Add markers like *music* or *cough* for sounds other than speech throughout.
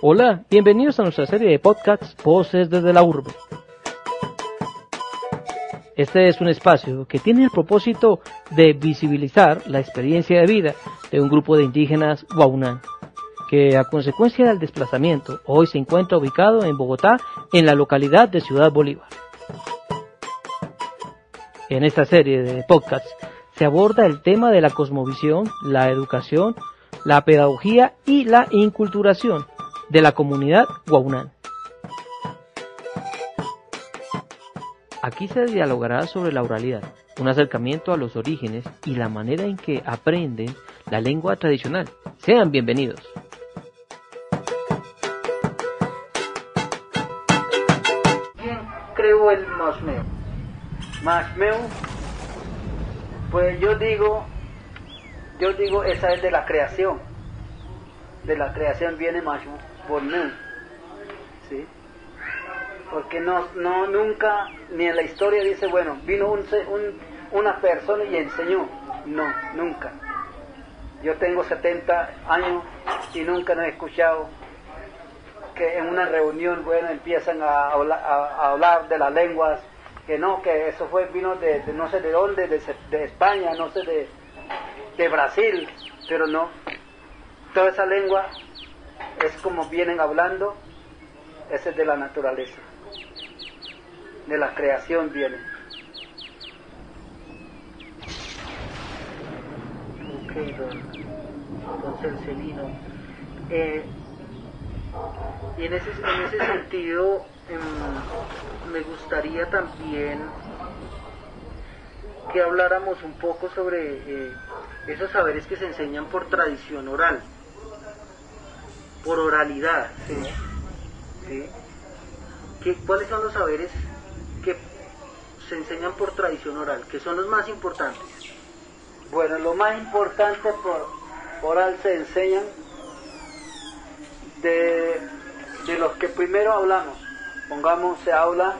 Hola, bienvenidos a nuestra serie de podcasts Voces desde la Urbe. Este es un espacio que tiene el propósito de visibilizar la experiencia de vida de un grupo de indígenas guaunán, que a consecuencia del desplazamiento hoy se encuentra ubicado en Bogotá, en la localidad de Ciudad Bolívar. En esta serie de podcasts se aborda el tema de la cosmovisión, la educación, la pedagogía y la inculturación de la comunidad guaunán. Aquí se dialogará sobre la oralidad, un acercamiento a los orígenes y la manera en que aprenden la lengua tradicional. Sean bienvenidos. ¿Quién creó el Masmeu? Masmeu, pues yo digo, yo digo, esa es de la creación. De la creación viene Masmeu, ¿sí? Porque no, no, nunca, ni en la historia dice, bueno, vino un, un, una persona y enseñó. No, nunca. Yo tengo 70 años y nunca no he escuchado que en una reunión, bueno, empiezan a hablar, a, hablar de las lenguas, que no, que eso fue, vino de, no sé de dónde, de, de, España, no sé de, de Brasil, pero no. Toda esa lengua es como vienen hablando, ese es de la naturaleza de la creación viene. Ok, don, Celcelino. Eh, y en ese, en ese sentido, em, me gustaría también que habláramos un poco sobre eh, esos saberes que se enseñan por tradición oral, por oralidad. ¿sí? ¿Qué, ¿Cuáles son los saberes que se enseñan por tradición oral, que son los más importantes? Bueno, lo más importante por oral se enseñan de, de los que primero hablamos. Pongamos, se habla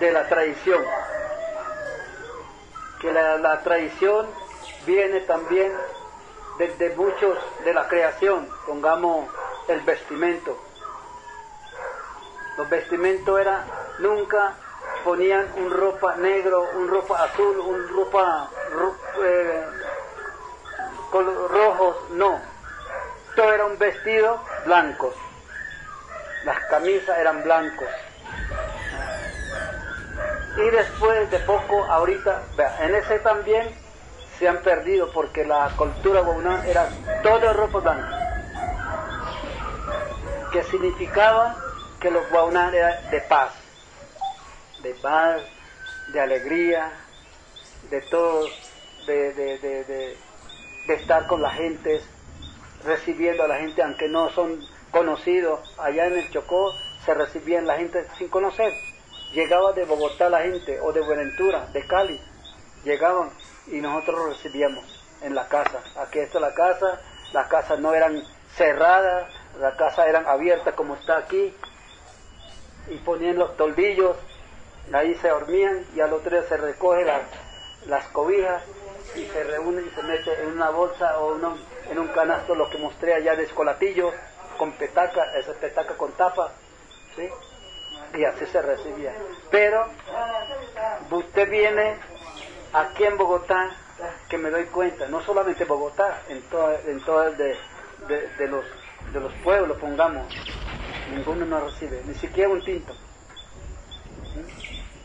de la tradición. Que la, la tradición viene también desde muchos de la creación. Pongamos el vestimento. Los vestimentos era nunca ponían un ropa negro, un ropa azul, un ropa eh, rojos, no. Todo era un vestido blanco. Las camisas eran blancos. Y después de poco, ahorita, en ese también se han perdido porque la cultura guaunán era todo ropa blanca. Que significaba que los guaunán eran de paz de paz, de alegría, de todo, de, de, de, de, estar con la gente, recibiendo a la gente, aunque no son conocidos. Allá en el Chocó se recibían la gente sin conocer. Llegaba de Bogotá la gente, o de Buenaventura, de Cali, llegaban y nosotros los recibíamos en la casa. Aquí está la casa, las casas no eran cerradas, las casas eran abiertas como está aquí, y ponían los tolvillos ahí se dormían y al otro día se recoge las, las cobijas y se reúne y se mete en una bolsa o en un canasto lo que mostré allá de escolatillo con petaca, esa petaca con tapa, ¿sí? y así se recibía. Pero usted viene aquí en Bogotá, que me doy cuenta, no solamente Bogotá, en todas en de, de, los, de los pueblos, pongamos, ninguno nos recibe, ni siquiera un tinto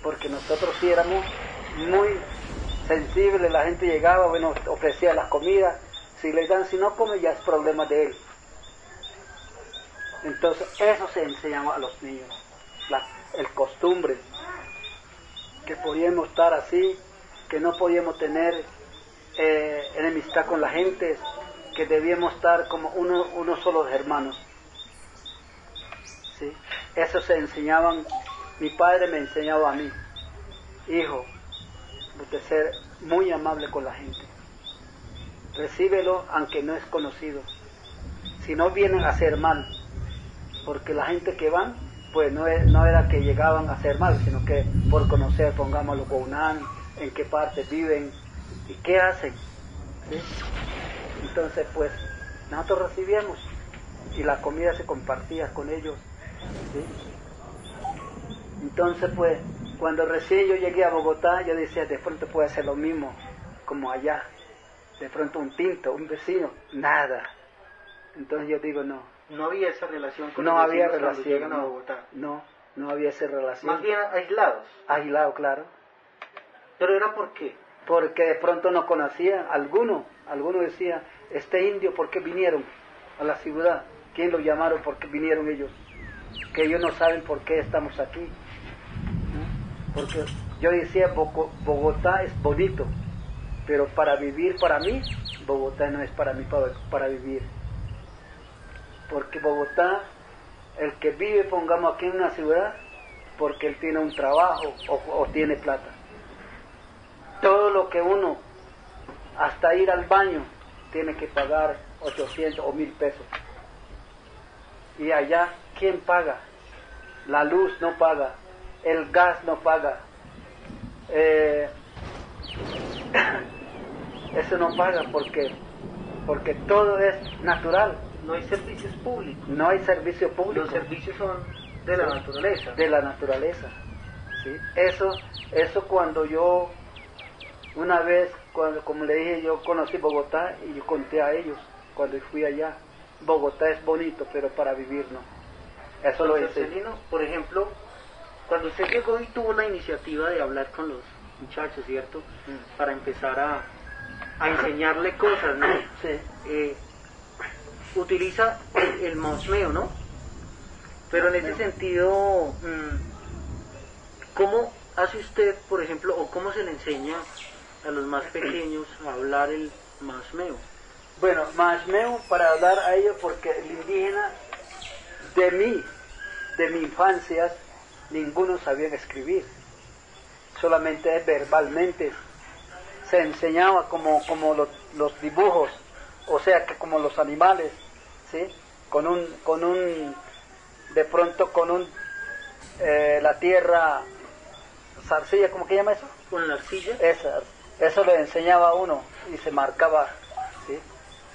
porque nosotros sí éramos muy sensibles, la gente llegaba, bueno, ofrecía las comidas, si le dan, si no come ya es problema de él. Entonces eso se enseñaba a los niños, el costumbre, que podíamos estar así, que no podíamos tener eh, enemistad con la gente, que debíamos estar como uno, uno solo hermanos. ¿Sí? Eso se enseñaban mi padre me enseñaba a mí, hijo, de ser muy amable con la gente. Recíbelo aunque no es conocido. Si no vienen a hacer mal, porque la gente que van, pues no, no era que llegaban a hacer mal, sino que por conocer, pongámoslo, Gounan, en qué parte viven y qué hacen. Entonces, pues, nosotros recibíamos y la comida se compartía con ellos. Entonces, pues, cuando recién yo llegué a Bogotá, yo decía, de pronto puede ser lo mismo como allá. De pronto un tinto, un vecino, nada. Entonces yo digo, no. No había esa relación con No los había relación. llegan a no, Bogotá. no, no había esa relación. Más bien aislados. Aislado, claro. Pero era por qué. Porque de pronto no conocían, alguno, alguno decía, este indio, ¿por qué vinieron a la ciudad? ¿Quién lo llamaron? ¿Por qué vinieron ellos? Que ellos no saben por qué estamos aquí. Porque yo decía, Bogotá es bonito, pero para vivir para mí, Bogotá no es para mí para, para vivir. Porque Bogotá, el que vive, pongamos aquí en una ciudad, porque él tiene un trabajo o tiene plata. Todo lo que uno, hasta ir al baño, tiene que pagar 800 o 1000 pesos. Y allá, ¿quién paga? La luz no paga, el gas no paga, eh, *coughs* eso no paga porque, porque todo es natural, No hay servicios públicos. no hay servicio público Los servicios son de la naturaleza. de la naturaleza. ¿sí? Eso, eso cuando yo, una vez, cuando, como le dije, yo conocí Bogotá y yo conté a ellos cuando fui allá. Bogotá es bonito, pero para vivir no. Eso lo hice. Celino, por ejemplo, cuando usted llegó y tuvo la iniciativa de hablar con los muchachos, ¿cierto? Mm. Para empezar a, a enseñarle cosas, ¿no? Sí. Eh, utiliza el, el mosmeo, ¿no? Pero en ese sentido, mm, ¿cómo hace usted, por ejemplo, o cómo se le enseña a los más pequeños a hablar el mosmeo? Bueno, Mashmeu para hablar a ellos porque el indígena de mí, de mi infancia, ninguno sabía escribir. Solamente verbalmente se enseñaba como, como los, los dibujos, o sea que como los animales, ¿sí? Con un, con un, de pronto con un, eh, la tierra, zarcilla, ¿cómo que llama eso? Con la arcilla. Esa, eso le enseñaba uno y se marcaba.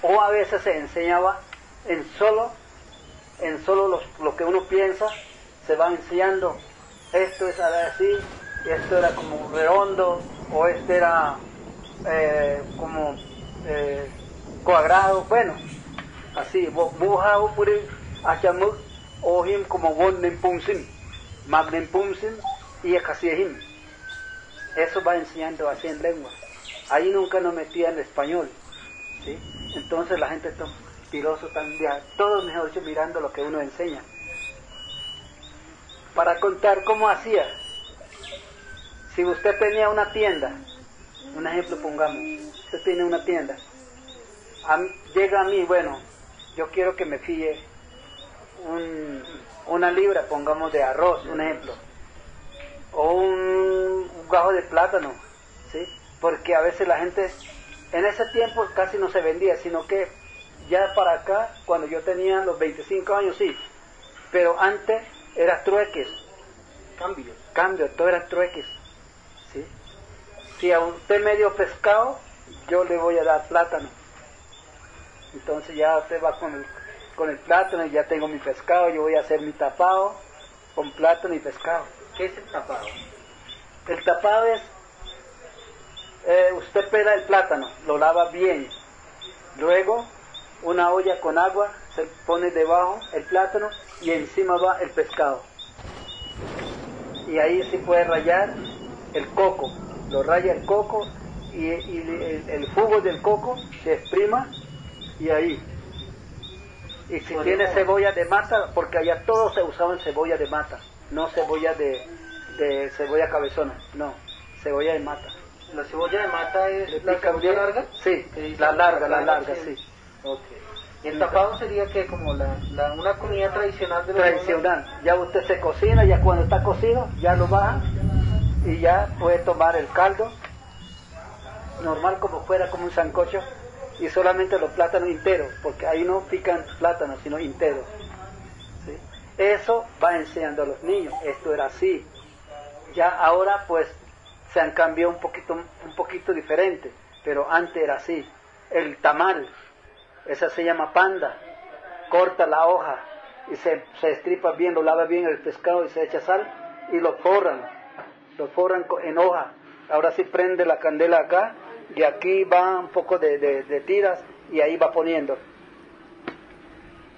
O a veces se enseñaba en solo, en solo los- lo que uno piensa, se va enseñando, esto es así, esto era como redondo, o este era eh, como eh, cuadrado, bueno, así. Eso va enseñando así en lengua. Ahí nunca nos metía en español. ¿sí? Entonces la gente está tiroso también, todos mejor dicho mirando lo que uno enseña. Para contar cómo hacía. Si usted tenía una tienda, un ejemplo pongamos, usted tiene una tienda, llega a mí, bueno, yo quiero que me fíe un- una libra, pongamos de arroz, un ejemplo, o un, gajo de plátano, ¿sí? Porque a veces la gente, en ese tiempo casi no se vendía, sino que ya para acá, cuando yo tenía los 25 años, sí, pero antes era trueques, Cambio. cambio, todo era trueques, ¿sí? Si a usted me dio pescado, yo le voy a dar plátano. Entonces ya usted va con el, con el plátano y ya tengo mi pescado, yo voy a hacer mi tapado con plátano y pescado. ¿Qué es el tapado? El tapado es, eh, usted pela el plátano, lo lava bien, luego una olla con agua se pone debajo el plátano y encima va el pescado. Y ahí se puede rayar el coco, lo raya el coco y, y el, el jugo del coco se exprima y ahí. Y si tiene cebolla de mata, porque allá todos se usaban cebolla de mata, no cebolla de, de cebolla cabezona, no, cebolla de mata. ¿La cebolla de mata es ¿Le la pican cebolla bien? larga? Sí, la larga, la larga, sí. sí. Ok. ¿Y el tapado sería que como la, la- una comida tradicional de Tradicional. Ya usted se cocina, ya cuando está cocido, ya lo baja y ya puede tomar el caldo, normal como fuera, como un sancocho, y solamente los plátanos enteros, porque ahí no pican plátanos, sino enteros. Eso va enseñando a los niños, esto era así. Ya ahora pues se han cambiado un poquito, un poquito diferente, pero antes era así. El tamal, esa se llama panda, corta la hoja y se, se estripa bien, lo lava bien el pescado y se echa sal y lo forran, lo forran en hoja. Ahora sí prende la candela acá y aquí va un poco de, de- de tiras y ahí va poniendo.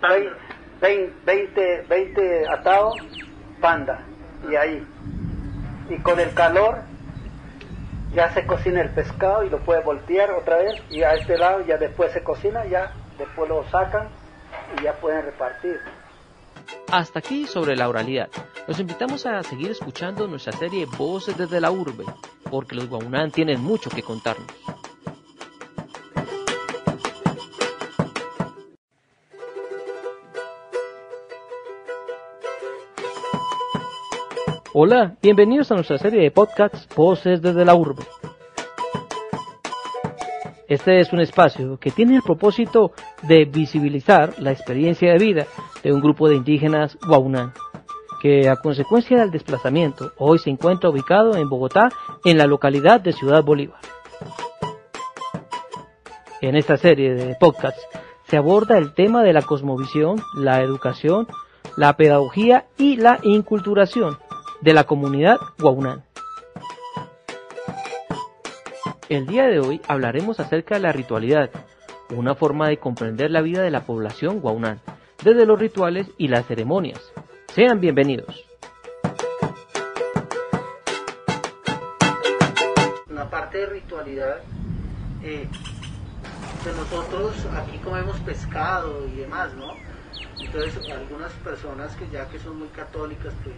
Vein- 20, 20 atados, panda, y ahí. Y con el calor ya se cocina el pescado y lo puede voltear otra vez y a este lado ya después se cocina, ya después lo sacan y ya pueden repartir. Hasta aquí sobre la oralidad. Los invitamos a seguir escuchando nuestra serie Voces desde la Urbe, porque los Guaunán tienen mucho que contarnos. Hola, bienvenidos a nuestra serie de podcasts Voces desde la Urbe. Este es un espacio que tiene el propósito de visibilizar la experiencia de vida de un grupo de indígenas Guaunán, que a consecuencia del desplazamiento hoy se encuentra ubicado en Bogotá, en la localidad de Ciudad Bolívar. En esta serie de podcasts se aborda el tema de la cosmovisión, la educación, la pedagogía y la inculturación de la comunidad Guaunán. El día de hoy hablaremos acerca de la ritualidad, una forma de comprender la vida de la población guaunán, desde los rituales y las ceremonias. Sean bienvenidos. la parte de ritualidad, eh, pues nosotros aquí comemos pescado y demás, ¿no? Entonces algunas personas que ya que son muy católicas, pues,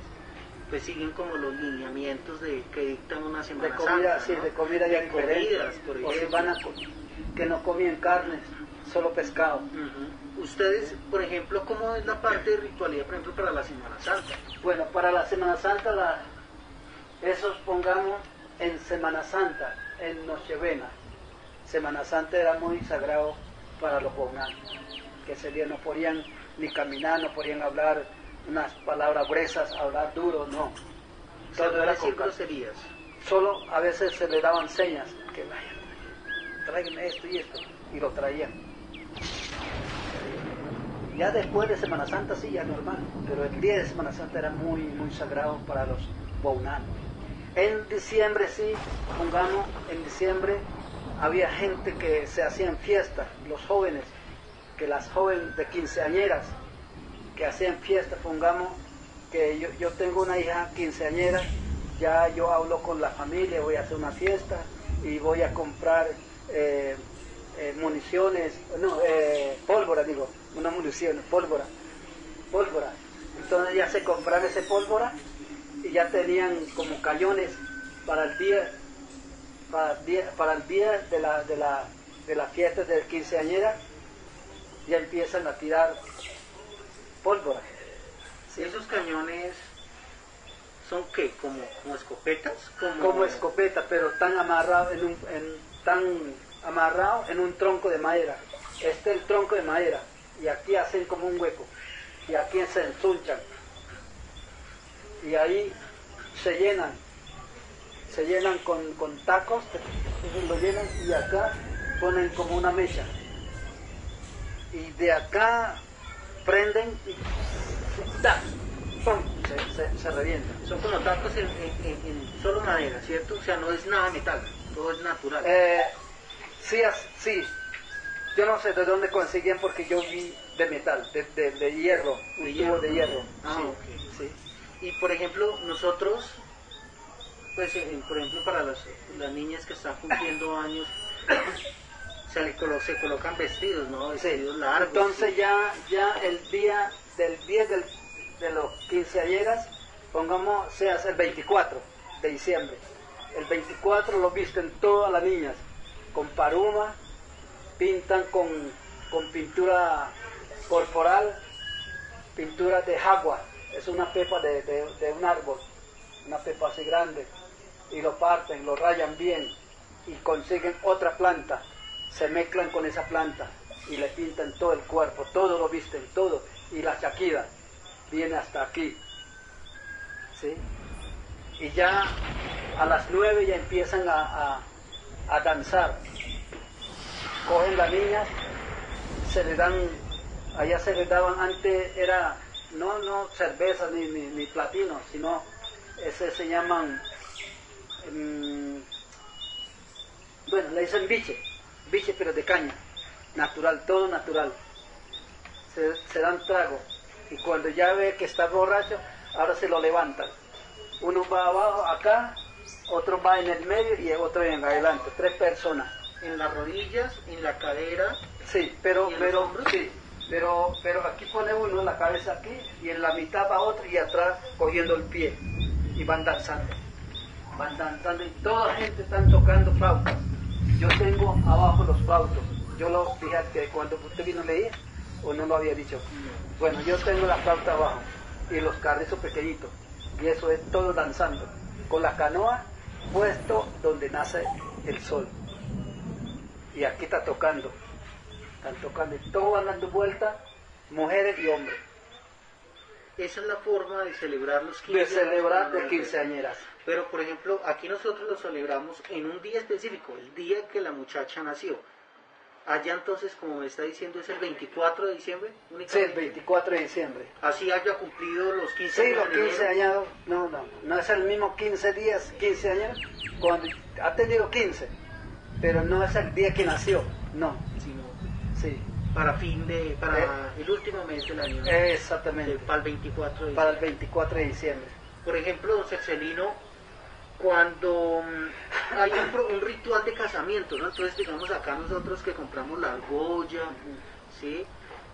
pues siguen como los lineamientos de que dictan una De semana comida, Santa, sí, ¿no? de comida ya De comidas, por o si ejemplo. van a co- que no comían carnes, solo pescado. Ustedes, por ejemplo, ¿cómo es la parte de ritualidad, por ejemplo, para la Semana Santa? Bueno, para la Semana Santa, la, esos pongamos en Semana Santa, en Nochebuena. Semana Santa era muy sagrado para los guaunanos, que ese día no podían ni caminar, no podían hablar unas palabras gruesas, hablar duro, no. Todo era decir groserías. Solo a veces se le daban señas, que vayan, tráiganme esto y esto, y lo traían. Ya después de Semana Santa sí, ya normal, pero el día de Semana Santa era muy, muy sagrado para los baunanos. En diciembre sí, pongamos, en diciembre había gente que se hacían fiestas, los jóvenes, que las jóvenes de quinceañeras, que hacían fiesta, pongamos que yo, yo tengo una hija quinceañera, ya yo hablo con la familia, voy a hacer una fiesta y voy a comprar eh, eh, municiones, no, eh, pólvora digo, una munición, pólvora, pólvora. Entonces ya se compraron ese pólvora y ya tenían como cañones para el día, para el día, para el día de la, de la, de la fiesta de quinceañera, ya empiezan a tirar pólvora. ¿Y esos cañones son qué? ¿Como, como escopetas? Como, como escopeta, pero tan amarrado en un, en, tan amarrado en un tronco de madera. Este es el tronco de madera y aquí hacen como un hueco y aquí se ensunchan y ahí se llenan, se llenan con, con tacos, lo llenan y acá ponen como una mecha y de acá prenden y. Se, se, se revienta. Son como tacos en, en- en- en solo madera, ¿cierto? O sea, no es nada metal, todo es natural. Eh, sí, sí. Yo no sé de dónde conseguían porque yo vi de metal, de, de- de hierro, un De tubo hierro. de hierro. Ah, sí, sí. Y por ejemplo, nosotros, pues eh, por ejemplo para las, las niñas que están cumpliendo años, se, colocan vestidos, ¿no? Entonces ya, el día del día del, de los quinceañeras, pongamos, se hace el 24 de diciembre. El 24 lo visten todas las niñas con paruma, pintan con, con pintura corporal, pintura de jagua, es una pepa de, de- de un árbol, una pepa así grande, y lo parten, lo rayan bien y consiguen otra planta, se mezclan con esa planta y le pintan todo el cuerpo, todo lo visten, todo, y la chaquida viene hasta aquí, ¿sí? Y ya a las nueve ya empiezan a, a- a danzar, cogen las niñas, se le dan Allá se les daban antes, era no, no cerveza ni, ni, platino, sino ese se llaman, mm, bueno, le dicen biche, biche pero de caña, natural, todo natural. Se, se dan trago y cuando ya ve que está borracho, ahora se lo levantan. Uno va abajo acá, otro va en el medio y otro en adelante, tres personas. En las rodillas, en la cadera. Sí, pero, pero, sí, pero, pero aquí pone uno la cabeza aquí y en la mitad va otro y atrás cogiendo el pie y van danzando. Van danzando y toda la gente están tocando flautas. Yo tengo abajo los flautos. Yo lo dije que cuando usted vino a leer, o no lo había dicho. Bueno, yo tengo la flauta abajo y los carrizos pequeñitos. Y eso es todo danzando. Con la canoa puesto donde nace el sol. Y aquí está tocando. Están tocando. Y todos van dando vueltas, mujeres y hombres. Esa es la forma de celebrar los 15 De celebrar de quinceañeras. Pero, por ejemplo, aquí nosotros lo celebramos en un día específico, el día que la muchacha nació. Allá entonces, como me está diciendo, es el 24 de diciembre. Sí, el 24 de diciembre. Así haya cumplido los 15 años. Sí, los 15 años. No, no, no es el mismo 15 días, 15 años, cuando ha tenido 15, pero no es el día que nació, no. Sino, sí. Para fin de, para eh, el último mes del año. Exactamente. para el 24 de Para el 24 de diciembre. Por ejemplo, don Cercelino, cuando mm, hay un, ritual de casamiento, ¿no? Entonces, digamos, acá nosotros que compramos la argolla, ¿sí?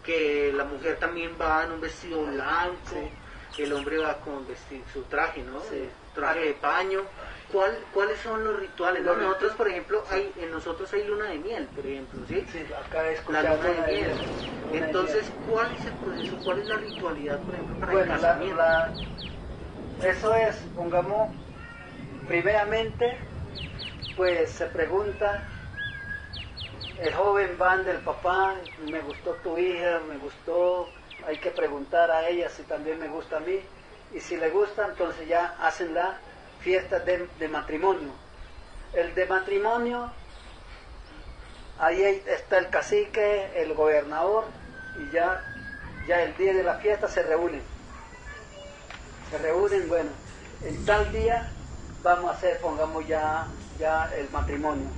Que la mujer también va en un vestido blanco, el hombre va con vestido, su traje, ¿no? Traje de paño. ¿Cuál, ¿Cuáles son los rituales? Nosotros, por ejemplo, hay, en nosotros hay luna de miel, por ejemplo, ¿sí? Sí, acá es la luna de miel. Entonces, ¿cuál es el proceso? ¿Cuál es la ritualidad, por ejemplo, para el casamiento? eso es, pongamos, Primeramente, pues se pregunta, el joven van del papá, me gustó tu hija, me gustó, hay que preguntar a ella si también me gusta a mí, y si le gusta, entonces ya hacen la fiesta de, matrimonio. El de matrimonio, ahí está el cacique, el gobernador, y ya, ya el día de la fiesta se reúnen. Se reúnen, bueno, en tal día vamos a hacer, pongamos ya, ya el matrimonio.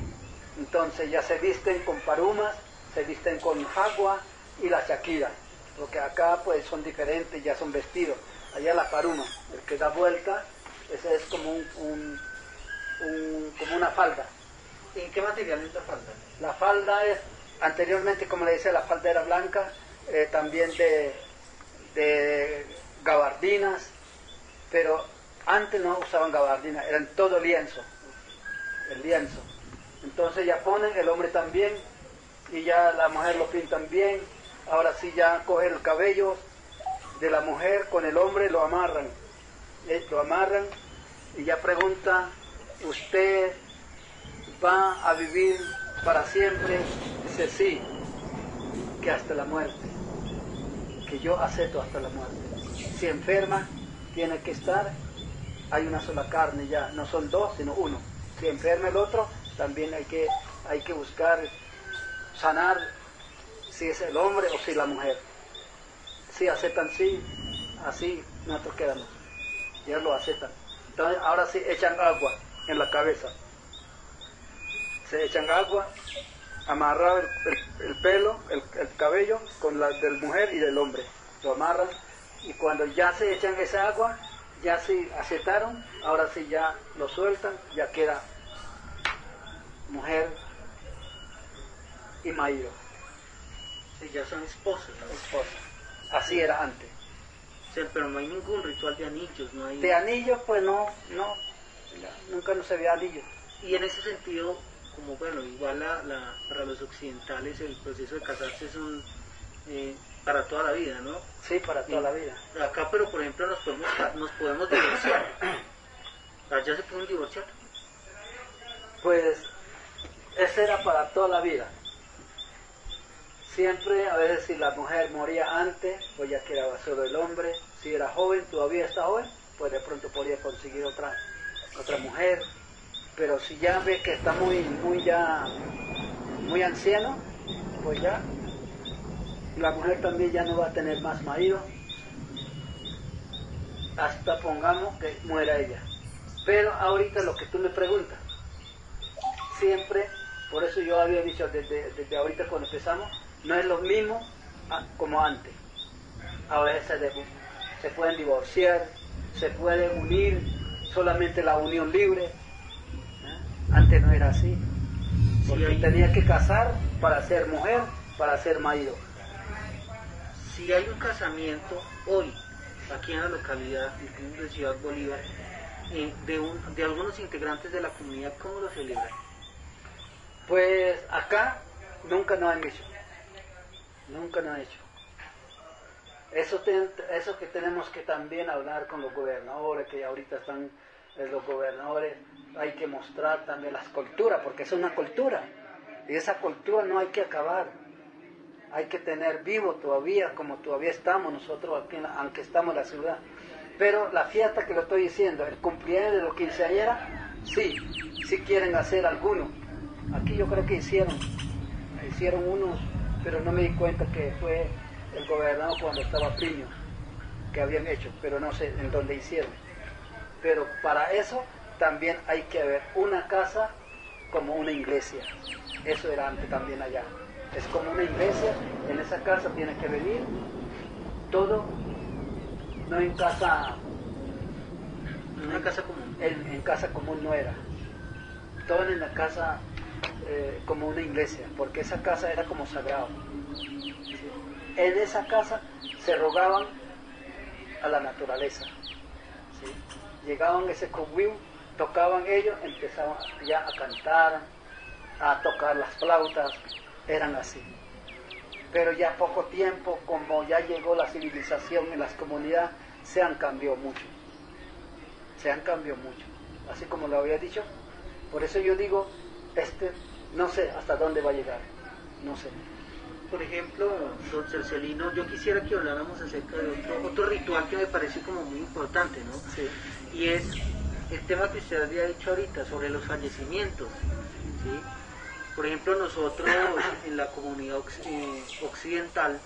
Entonces ya se visten con parumas, se visten con jagua y la shakira, porque acá pues son diferentes, ya son vestidos. Allá la paruma, el que da vuelta, ese es como un, como una falda. ¿En qué material es la falda? La falda es, anteriormente como le decía, la falda era blanca, eh, también de, de gabardinas, pero antes no usaban gabardina, eran todo lienzo, el lienzo. Entonces ya ponen, el hombre también, y ya la mujer lo pintan bien. Ahora sí ya cogen el cabello de la mujer con el hombre, lo amarran. Eh, lo amarran y ya pregunta, ¿usted va a vivir para siempre? Dice sí, que hasta la muerte, que yo acepto hasta la muerte. Si enferma, tiene que estar hay una sola carne ya, no son dos, sino uno. Si enferma el otro, también hay que, hay que buscar sanar si es el hombre o si la mujer. Si aceptan sí, así nosotros quedamos. Ya lo aceptan. Entonces ahora sí echan agua en la cabeza. Se echan agua, amarrado el, pelo, el, el, cabello con la del mujer y del hombre. Lo amarran y cuando ya se echan esa agua, ya sí aceptaron, ahora sí ya lo sueltan, ya queda mujer y marido. Sí, ya son esposos. Esposa. Así era antes. pero no hay ningún ritual de anillos, no hay... De anillos, pues no, no, nunca no se ve anillos. Y en ese sentido, como bueno, igual la, para los occidentales el proceso de casarse es un... Eh, para toda la vida, ¿no? Sí, para toda la vida. Acá, pero por ejemplo, nos podemos, nos podemos divorciar. ¿Allá se pueden divorciar? Pues, ese era para toda la vida. Siempre, a veces si la mujer moría antes, pues ya quedaba solo el hombre. Si era joven, todavía está joven, pues de pronto podría conseguir otra, otra mujer. Pero si ya ve que está muy, muy ya, muy anciano, pues ya la mujer también ya no va a tener más marido, hasta pongamos que muera ella. Pero ahorita lo que tú me preguntas, siempre, por eso yo había dicho desde, desde ahorita cuando empezamos, no es lo mismo como antes. Ahora se, se pueden divorciar, se pueden unir, solamente la unión libre. ¿eh? Antes no era así. Porque tenía que casar para ser mujer, para ser marido. Si hay un casamiento hoy, aquí en la localidad de Ciudad Bolívar, eh, de, un, de algunos integrantes de la comunidad, ¿cómo lo celebran? Pues acá nunca nos han hecho. Nunca nos han hecho. Eso, eso que tenemos que también hablar con los gobernadores, que ahorita están eh, los gobernadores, hay que mostrar también las culturas, porque es una cultura. Y esa cultura no hay que acabar. Hay que tener vivo todavía, como todavía estamos nosotros aquí, aunque estamos en la ciudad. Pero la fiesta que lo estoy diciendo, el cumpleaños de los quinceañeras, sí, sí quieren hacer algunos. Aquí yo creo que hicieron, hicieron unos, pero no me di cuenta que fue el gobernador cuando estaba Priño, que habían hecho, pero no sé en dónde hicieron. Pero para eso también hay que ver una casa como una iglesia. Eso era antes también allá. Es como una iglesia, en esa casa tiene que venir todo, no en casa, una casa común. En, casa común no era. Todo en la casa eh, como una iglesia, porque esa casa era como sagrado. En esa casa se rogaban a la naturaleza. Llegaban ese convivio tocaban ellos, empezaban ya a cantar, a tocar las flautas, eran así. Pero ya poco tiempo, como ya llegó la civilización en las comunidades, se han cambiado mucho. Se han cambiado mucho. Así como lo había dicho. Por eso yo digo, este, no sé hasta dónde va a llegar. No sé. Por ejemplo, don Cercelino, yo quisiera que habláramos acerca de otro, otro ritual que me parece como muy importante, ¿no? Sí. Y es el tema que usted había dicho ahorita sobre los fallecimientos. ¿sí? Por ejemplo, nosotros en la comunidad eh, occidental,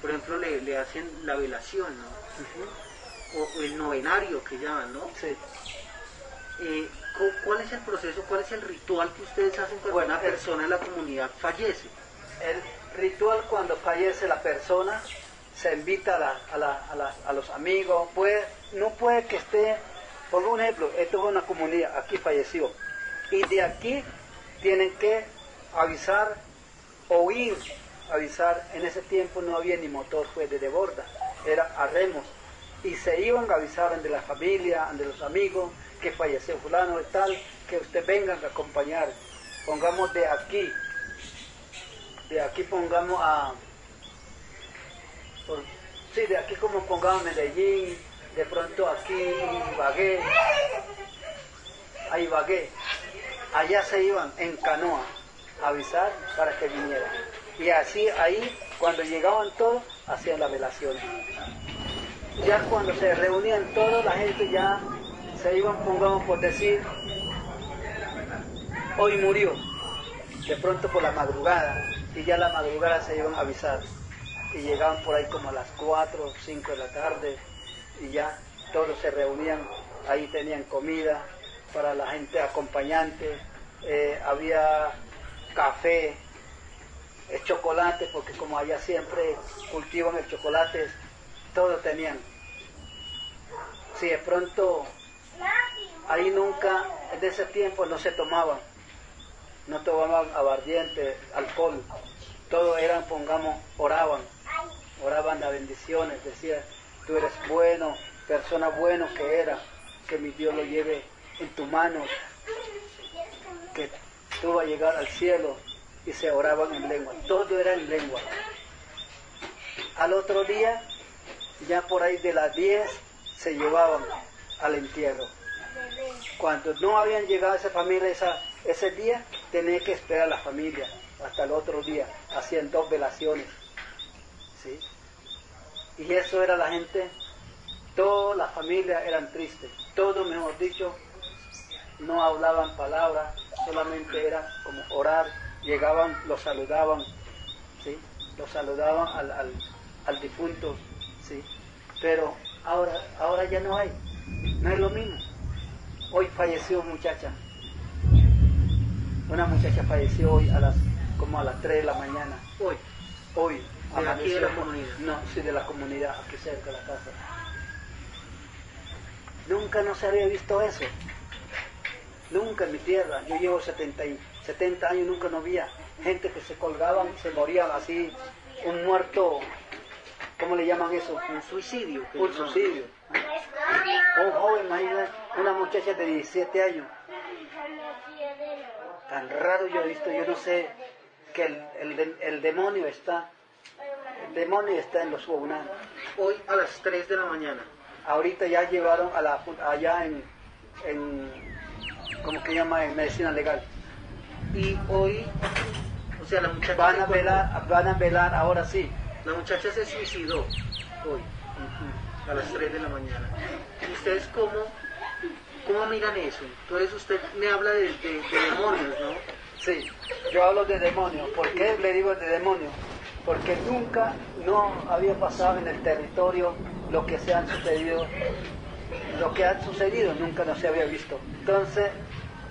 por ejemplo, le, hacen la velación, ¿no? o, el novenario que llaman, ¿no? Sí. Eh, ¿Cuál es el proceso, cuál es el ritual que ustedes hacen cuando una persona en la comunidad fallece? El ritual cuando fallece la persona, se invita a, a, a los amigos, puede, no puede que esté por un ejemplo, esto es una comunidad, aquí falleció. Y de aquí tienen que avisar, oír, avisar. En ese tiempo no había ni motor, fue de borda, era a remos. Y se iban a avisar de la familia, de los amigos, que falleció fulano de tal, que usted vengan a acompañar. Pongamos de aquí, de aquí pongamos a, sí, de aquí como pongamos Medellín, de pronto aquí Ibagué, a Ibagué, allá se iban en canoa a avisar para que vinieran. Y así ahí, cuando llegaban todos, hacían la velación. Ya cuando se reunían todos, la gente ya se iban, pongamos por decir, hoy murió, de pronto por la madrugada, y ya la madrugada se iban a avisar. Y llegaban por ahí como a las 4 o 5 de la tarde, y ya todos se reunían, ahí tenían comida para la gente acompañante, eh, había café, el chocolate, porque como allá siempre cultivan el chocolate, todo tenían. Si de pronto ahí nunca, en ese tiempo no se tomaban, no tomaban aguardiente, alcohol, todo eran, pongamos, oraban, oraban las bendiciones, decía, tú eres bueno, persona bueno que era, que mi Dios lo lleve en tu mano, que tú vas a llegar al cielo y se oraban en lengua, todo era en lengua. Al otro día, ya por ahí de las 10, se llevaban al entierro. Cuando no habían llegado esa familia esa, ese día, tenía que esperar a la familia hasta el otro día, hacían dos velaciones. ¿sí? Y eso era la gente, toda la familia eran tristes, todos, mejor dicho, no hablaban palabras, solamente era como orar, llegaban, los saludaban, ¿sí? lo saludaban al, al, al difunto, ¿sí? Pero ahora, ahora ya no hay, no es lo mismo. Hoy falleció muchacha, una muchacha falleció hoy a las, como a las 3 de la mañana. Hoy. Hoy. ¿De aquí de la comunidad? No, sí, de la comunidad, aquí cerca de la casa. Nunca no se había visto eso. Nunca en mi tierra. Yo llevo 70, y- 70 años, nunca no había gente que se colgaban, se morían así, un muerto, ¿cómo le llaman eso? Un suicidio. Un suicidio. Un joven, imagínate, una muchacha de 17 años. Tan raro yo he visto, yo no sé que el, el el demonio está, el demonio está en los Waunan. Hoy a las 3 de la mañana. Ahorita ya llevaron a la, allá en, en, ¿cómo que llama? En medicina legal. Y hoy, o sea, la muchacha, Van a velar, van a velar ahora sí. la muchacha se suicidó hoy a las 3 de la mañana. ¿Y ustedes cómo, cómo miran eso? Entonces usted me habla de, de- de demonios, ¿no? Sí, yo hablo de demonio. ¿Por qué le digo de demonio? Porque nunca no había pasado en el territorio lo que se han sucedido, lo que ha sucedido nunca no se había visto. Entonces,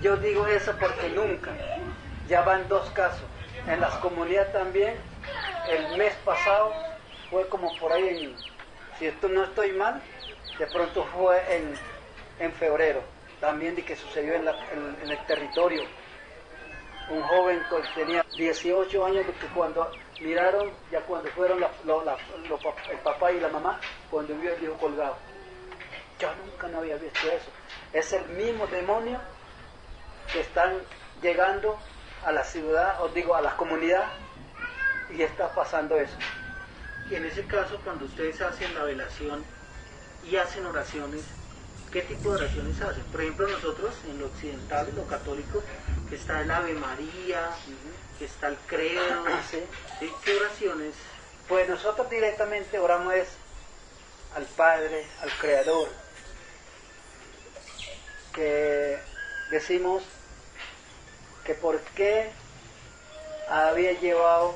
yo digo eso porque nunca. Ya van dos casos. En las comunidades también, el mes pasado fue como por ahí en, si esto no estoy mal, de pronto fue en, en febrero. También de que sucedió en, el territorio un joven que tenía 18 años cuando miraron, ya cuando fueron el papá y la mamá, cuando vio el hijo colgado. Yo nunca no había visto eso. Es el mismo demonio que están llegando a la ciudad, os digo, a la comunidad, y está pasando eso. Y en ese caso, cuando ustedes hacen la velación y hacen oraciones, ¿qué tipo de oraciones hacen? Por ejemplo, nosotros en lo occidental, en lo católico, que está el Ave María, que está el Credo, *coughs* Sí. ¿sí? ¿qué oraciones? Pues nosotros directamente oramos es al Padre, al Creador, que decimos que por qué había llevado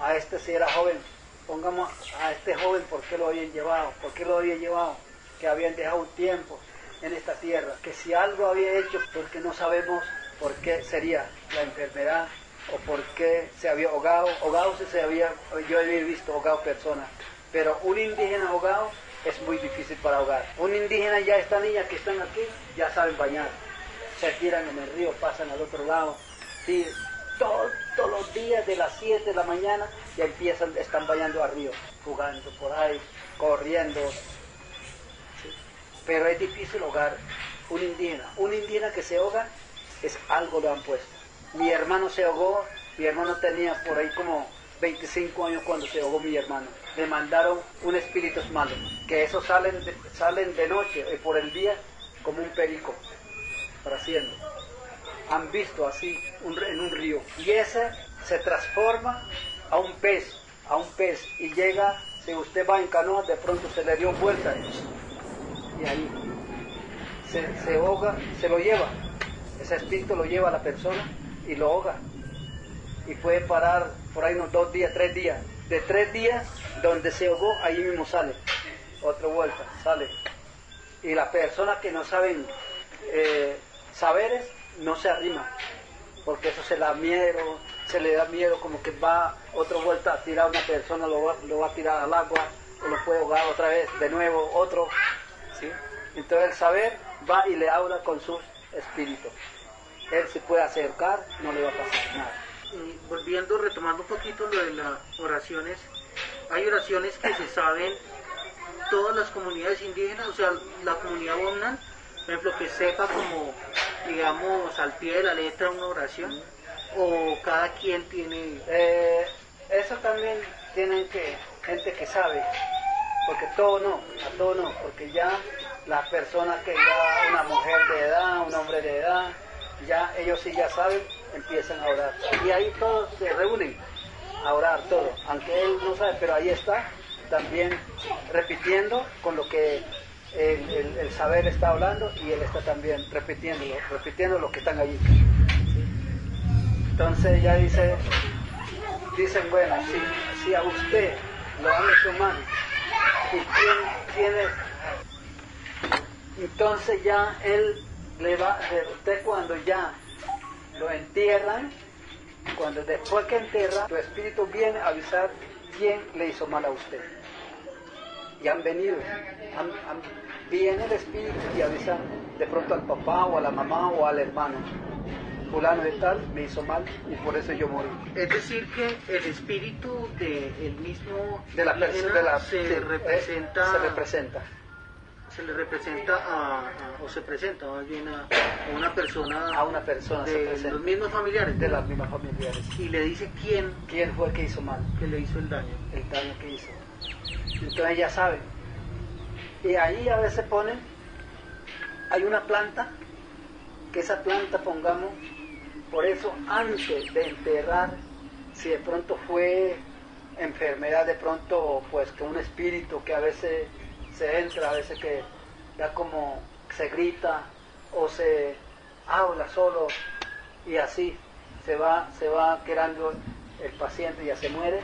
a este si era joven, pongamos a este joven por qué lo habían llevado, por qué lo había llevado, que habían dejado un tiempo en esta tierra, que si algo había hecho porque no sabemos por qué sería la enfermedad o por qué se había ahogado, ahogado si se había, yo había visto ahogado personas, pero un indígena ahogado es muy difícil para ahogar. Un indígena ya esta niña que están aquí ya saben bañar, se tiran en el río, pasan al otro lado, sí, todos, los días de las 7 de la mañana ya empiezan, están bañando al río, jugando por ahí, corriendo, pero es difícil ahogar un indígena. Un indígena que se ahoga es algo lo han puesto. Mi hermano se ahogó, mi hermano tenía por ahí como 25 años cuando se ahogó mi hermano. Le mandaron un espíritu malo, que esos salen de, salen de noche y por el día como un perico, haciendo. Han visto así un- en un río. Y ese se transforma a un pez, a un pez, y llega, si usted va en canoa, de pronto se le dio vuelta y ahí se, se ahoga, se lo lleva. Ese espíritu lo lleva a la persona y lo ahoga. Y puede parar por ahí unos dos días, tres días. De tres días, donde se ahogó, ahí mismo sale. Otra vuelta, sale. Y las personas que no saben eh, saberes, no se arriman. Porque eso se da miedo, se le da miedo como que va otra vuelta a tirar a una persona, lo va, lo va a tirar al agua, o lo puede ahogar otra vez, de nuevo, otro. Entonces el saber va y le habla con su espíritu. Él se puede acercar, no le va a pasar nada. Volviendo, retomando un poquito lo de las oraciones, hay oraciones que se saben todas las comunidades indígenas, o sea, la comunidad Bomnan, por ejemplo, que sepa como, digamos, al pie de la letra una oración, o cada quien tiene... Eh, eso también tienen que, gente que sabe, porque todo no, a todo no, porque ya las personas que ya, una mujer de edad, un hombre de edad, ya ellos sí ya saben, empiezan a orar. Y ahí todos se reúnen a orar todo, aunque él no sabe, pero ahí está, también repitiendo con lo que el, saber está hablando y él está también repitiéndolo, repitiendo lo que están allí. Entonces ya dice, dicen, bueno, si, si a usted lo han hecho mal, ¿y quién, quién es? Entonces ya él le va, usted cuando ya lo entierran, cuando después que entierra, tu espíritu viene a avisar quién le hizo mal a usted. Y han venido, viene el espíritu y avisa de pronto al papá o a la mamá o al hermano. Fulano de tal me hizo mal y por eso yo morí. Es decir, que el espíritu del mismo de la persona se, representa, se representa se le representa a, o se presenta más bien a, una persona a una persona de los mismos familiares de las mismas familiares. Y le dice quién quién fue el que hizo mal que le hizo el daño. El daño que hizo. Entonces ya sabe y ahí a veces ponen hay una planta que esa planta pongamos por eso antes de enterrar si de pronto fue enfermedad de pronto pues que un espíritu que a veces se entra, a veces que ya como se grita o se habla solo y así se va, se va quedando el paciente y ya se muere.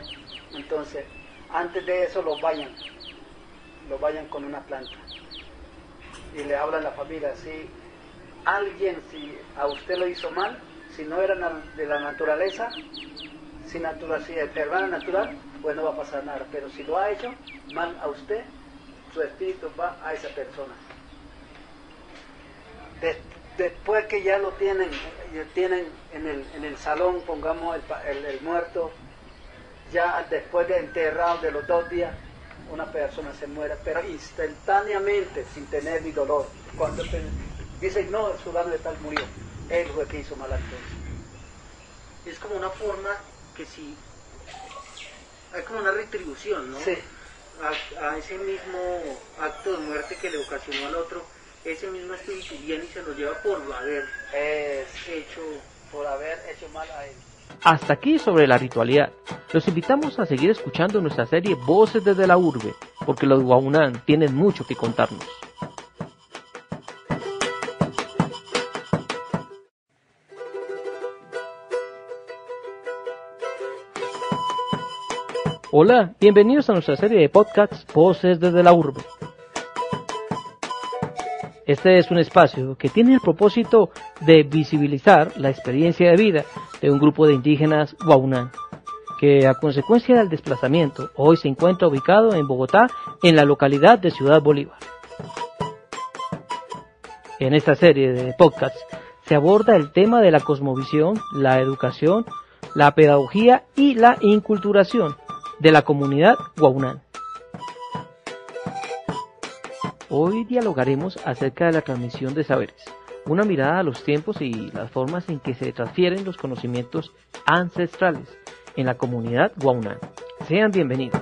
Entonces, antes de eso los vayan, los vayan con una planta y le hablan a la familia, si alguien, si a usted lo hizo mal, si no era de la naturaleza, si, natural, si es natural, pues no va a pasar nada, pero si lo ha hecho mal a usted, su espíritu va a esa persona. después que ya lo tienen, tienen en el, en el salón, pongamos el, el, muerto, ya después de enterrado de los dos días, una persona se muere, pero instantáneamente, sin tener ni dolor. Cuando dicen, no, el ciudadano de tal murió, él fue que hizo mal. Es como una forma que si... Hay como una retribución, ¿no? Sí a, ese mismo acto de muerte que le ocasionó al otro, ese mismo espíritu viene y se lo lleva por haber hecho, por haber hecho mal a él. Hasta aquí sobre la ritualidad. Los invitamos a seguir escuchando nuestra serie Voces desde la Urbe, porque los Guaunán tienen mucho que contarnos. Hola, bienvenidos a nuestra serie de podcasts Voces desde la Urbe. Este es un espacio que tiene el propósito de visibilizar la experiencia de vida de un grupo de indígenas Guaunán, que a consecuencia del desplazamiento hoy se encuentra ubicado en Bogotá, en la localidad de Ciudad Bolívar. En esta serie de podcasts se aborda el tema de la cosmovisión, la educación, la pedagogía y la inculturación de la comunidad Guaunán. Hoy dialogaremos acerca de la transmisión de saberes, una mirada a los tiempos y las formas en que se transfieren los conocimientos ancestrales en la comunidad Guaunán. Sean bienvenidos.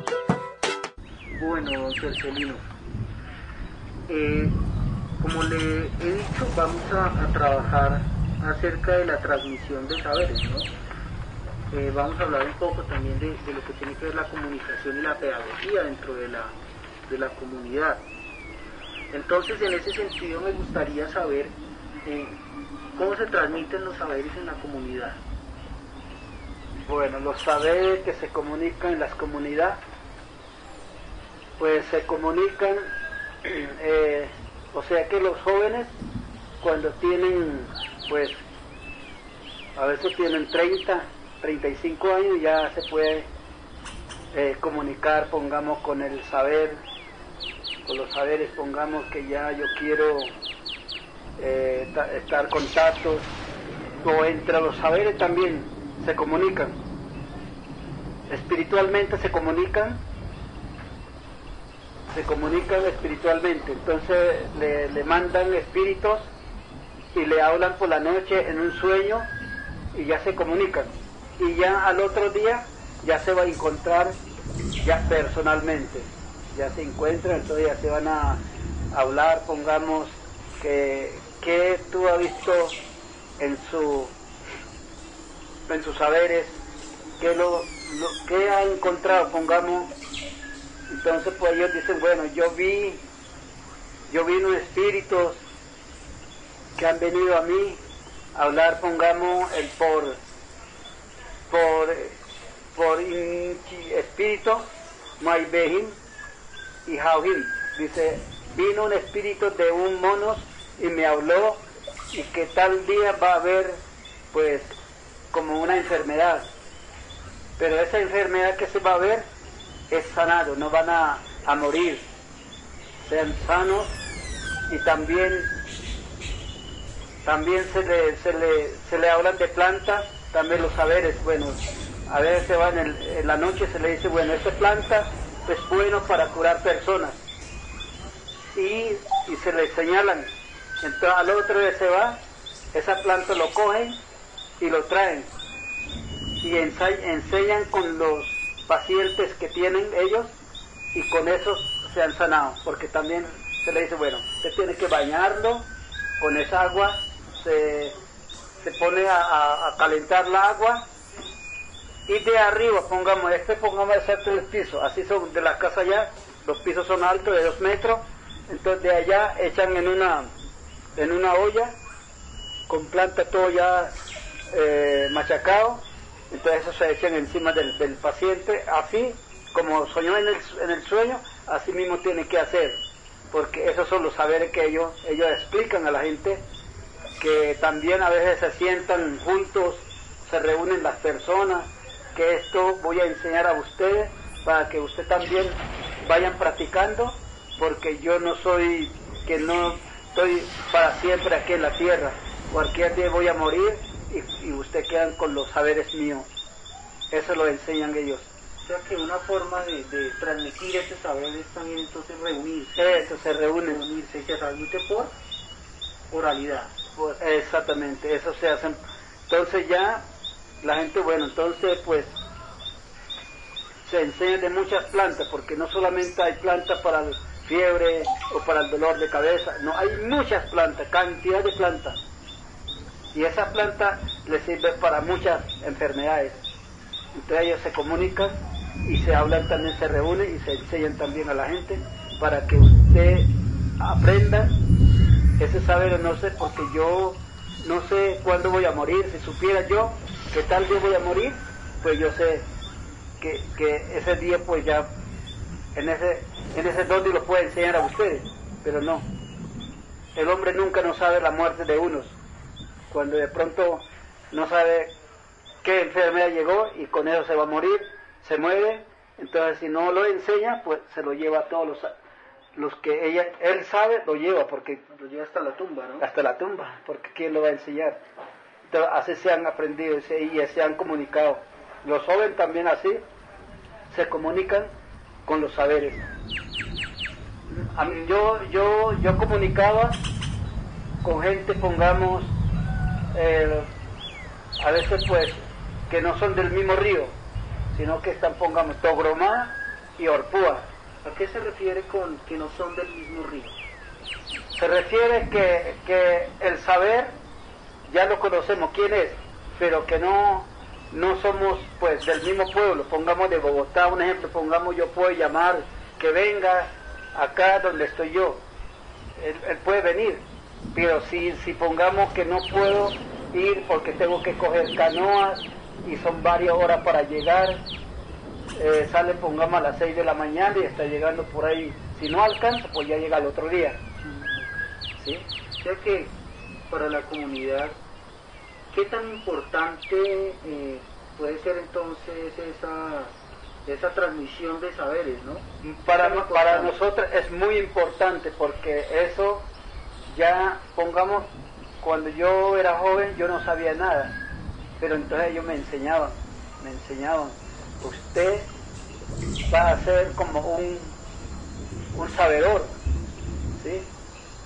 Bueno, don eh, como le he dicho, vamos a, a trabajar acerca de la transmisión de saberes, ¿no? Eh, vamos a hablar un poco también de, lo que tiene que ver la comunicación y la pedagogía dentro de la, de la comunidad. Entonces, en ese sentido, me gustaría saber eh, cómo se transmiten los saberes en la comunidad. Bueno, los saberes que se comunican en las comunidades, pues se comunican, *clears throat* eh, o sea que los jóvenes, cuando tienen, pues, a veces tienen 30, 35 años ya se puede eh, comunicar, pongamos, con el saber, con los saberes, pongamos que ya yo quiero eh, estar contactos, o entre los saberes también se comunican, espiritualmente se comunican, se comunican espiritualmente, entonces le, le mandan espíritus y le hablan por la noche en un sueño y ya se comunican y ya al otro día ya se va a encontrar ya personalmente, ya se encuentran, entonces ya se van a hablar, pongamos, que, que tú has visto en su en sus saberes, que lo, que ha encontrado, pongamos, entonces pues ellos dicen, bueno, yo vi, yo vi unos espíritus que han venido a mí a hablar, pongamos, el por por, por Maibehim y Jauhim. Dice, vino un espíritu de un mono y me habló y que tal día va a haber pues como una enfermedad. Pero esa enfermedad que se va a ver es sanado, no van a, a morir. Sean sanos y también también se le, se le, se le hablan de plantas, también los saberes, bueno, a veces se va en, la noche se le dice, bueno, esta planta es bueno para curar personas. Y, y se le señalan. Entonces al otro día se va, esa planta lo cogen y lo traen. Y enseñan con los pacientes que tienen ellos y con eso se han sanado. Porque también se le dice, bueno, usted tiene que bañarlo con esa agua, se, se pone a, calentar la agua y de arriba pongamos, este pongamos exacto el piso, así son de la casa allá, los pisos son altos de dos metros, entonces de allá echan en una, en una olla con planta todo ya eh, machacado, entonces eso se echan encima del, paciente, así como soñó en el, en el sueño, así mismo tiene que hacer, porque esos son los saberes que ellos, ellos explican a la gente, que también a veces se sientan juntos, se reúnen las personas, que esto voy a enseñar a ustedes para que usted también vayan practicando, porque yo no soy, que no estoy para siempre aquí en la tierra. Cualquier día voy a morir y, y usted quedan con los saberes míos. Eso lo enseñan ellos. O sea que una forma de, transmitir ese saber es también entonces reunirse. Eso, se reúne. Reunirse y se transmite por oralidad. Exactamente, eso se hace. Entonces ya la gente, bueno, entonces pues se enseña de muchas plantas, porque no solamente hay plantas para la fiebre o para el dolor de cabeza, no, hay muchas plantas, cantidad de plantas. Y esa planta le sirve para muchas enfermedades. Entre ellos se comunican y se hablan también, se reúnen y se enseñan también a la gente para que usted aprenda ese saber, no sé, porque yo no sé cuándo voy a morir, si supiera yo que tal día voy a morir, pues yo sé que, ese día pues ya en ese, en ese lo puede enseñar a ustedes, pero no. El hombre nunca no sabe la muerte de unos, cuando de pronto no sabe qué enfermedad llegó y con eso se va a morir, se muere, entonces si no lo enseña, pues se lo lleva a todos los, los que ella, él sabe, lo lleva, porque lo lleva hasta la tumba, ¿no? Hasta la tumba, porque ¿quién lo va a enseñar? así se han aprendido y se han comunicado. Los jóvenes también así se comunican con los saberes. yo, yo, yo comunicaba con gente, pongamos, eh, a veces pues, que no son del mismo río, sino que están, pongamos, Togromá y Orpúa. ¿A qué se refiere con que no son del mismo río? Se refiere que, que el saber ya lo conocemos quién es, pero que no, no somos pues del mismo pueblo, pongamos de Bogotá un ejemplo, pongamos yo puedo llamar que venga acá donde estoy yo, él, puede venir, pero si, si pongamos que no puedo ir porque tengo que coger canoas y son varias horas para llegar, eh, sale pongamos a las 6 de la mañana y está llegando por ahí, si no alcanza pues ya llega el otro día. ¿Sí? O que para la comunidad, ¿qué tan importante eh, puede ser entonces esa, esa transmisión de saberes, no? Para, para nosotros es muy importante porque eso ya, pongamos, cuando yo era joven yo no sabía nada, pero entonces ellos me enseñaban, me enseñaban, usted va a ser como un, un sabedor, ¿sí?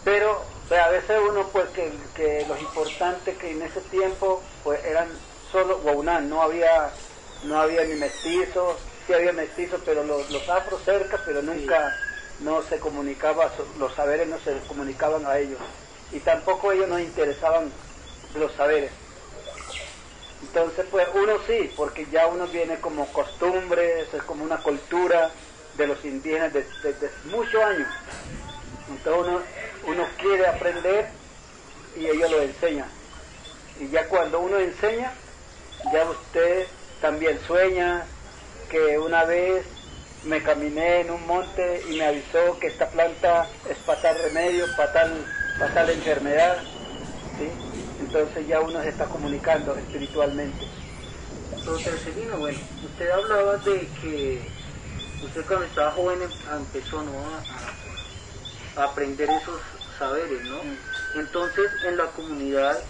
Pero a veces uno pues que, que, los importantes que en ese tiempo pues eran solo Guaunan, no había no había ni mestizos, sí había mestizos, pero los, los afros cerca, pero nunca no se comunicaba, los saberes no se comunicaban a ellos. Y tampoco ellos nos interesaban los saberes. Entonces, pues uno sí, porque ya uno viene como costumbre, es como una cultura de los indígenas desde, muchos años. Entonces uno uno quiere aprender y ellos lo enseñan. Y ya cuando uno enseña, ya usted también sueña que una vez me caminé en un monte y me avisó que esta planta es para tal remedio, para tal, para tal enfermedad. ¿sí? Entonces ya uno se está comunicando espiritualmente. Doctor Celino, bueno, usted hablaba de que usted cuando estaba joven em- empezó ¿no? a, a aprender esos saberes, ¿no? Mm. Entonces, en la comunidad,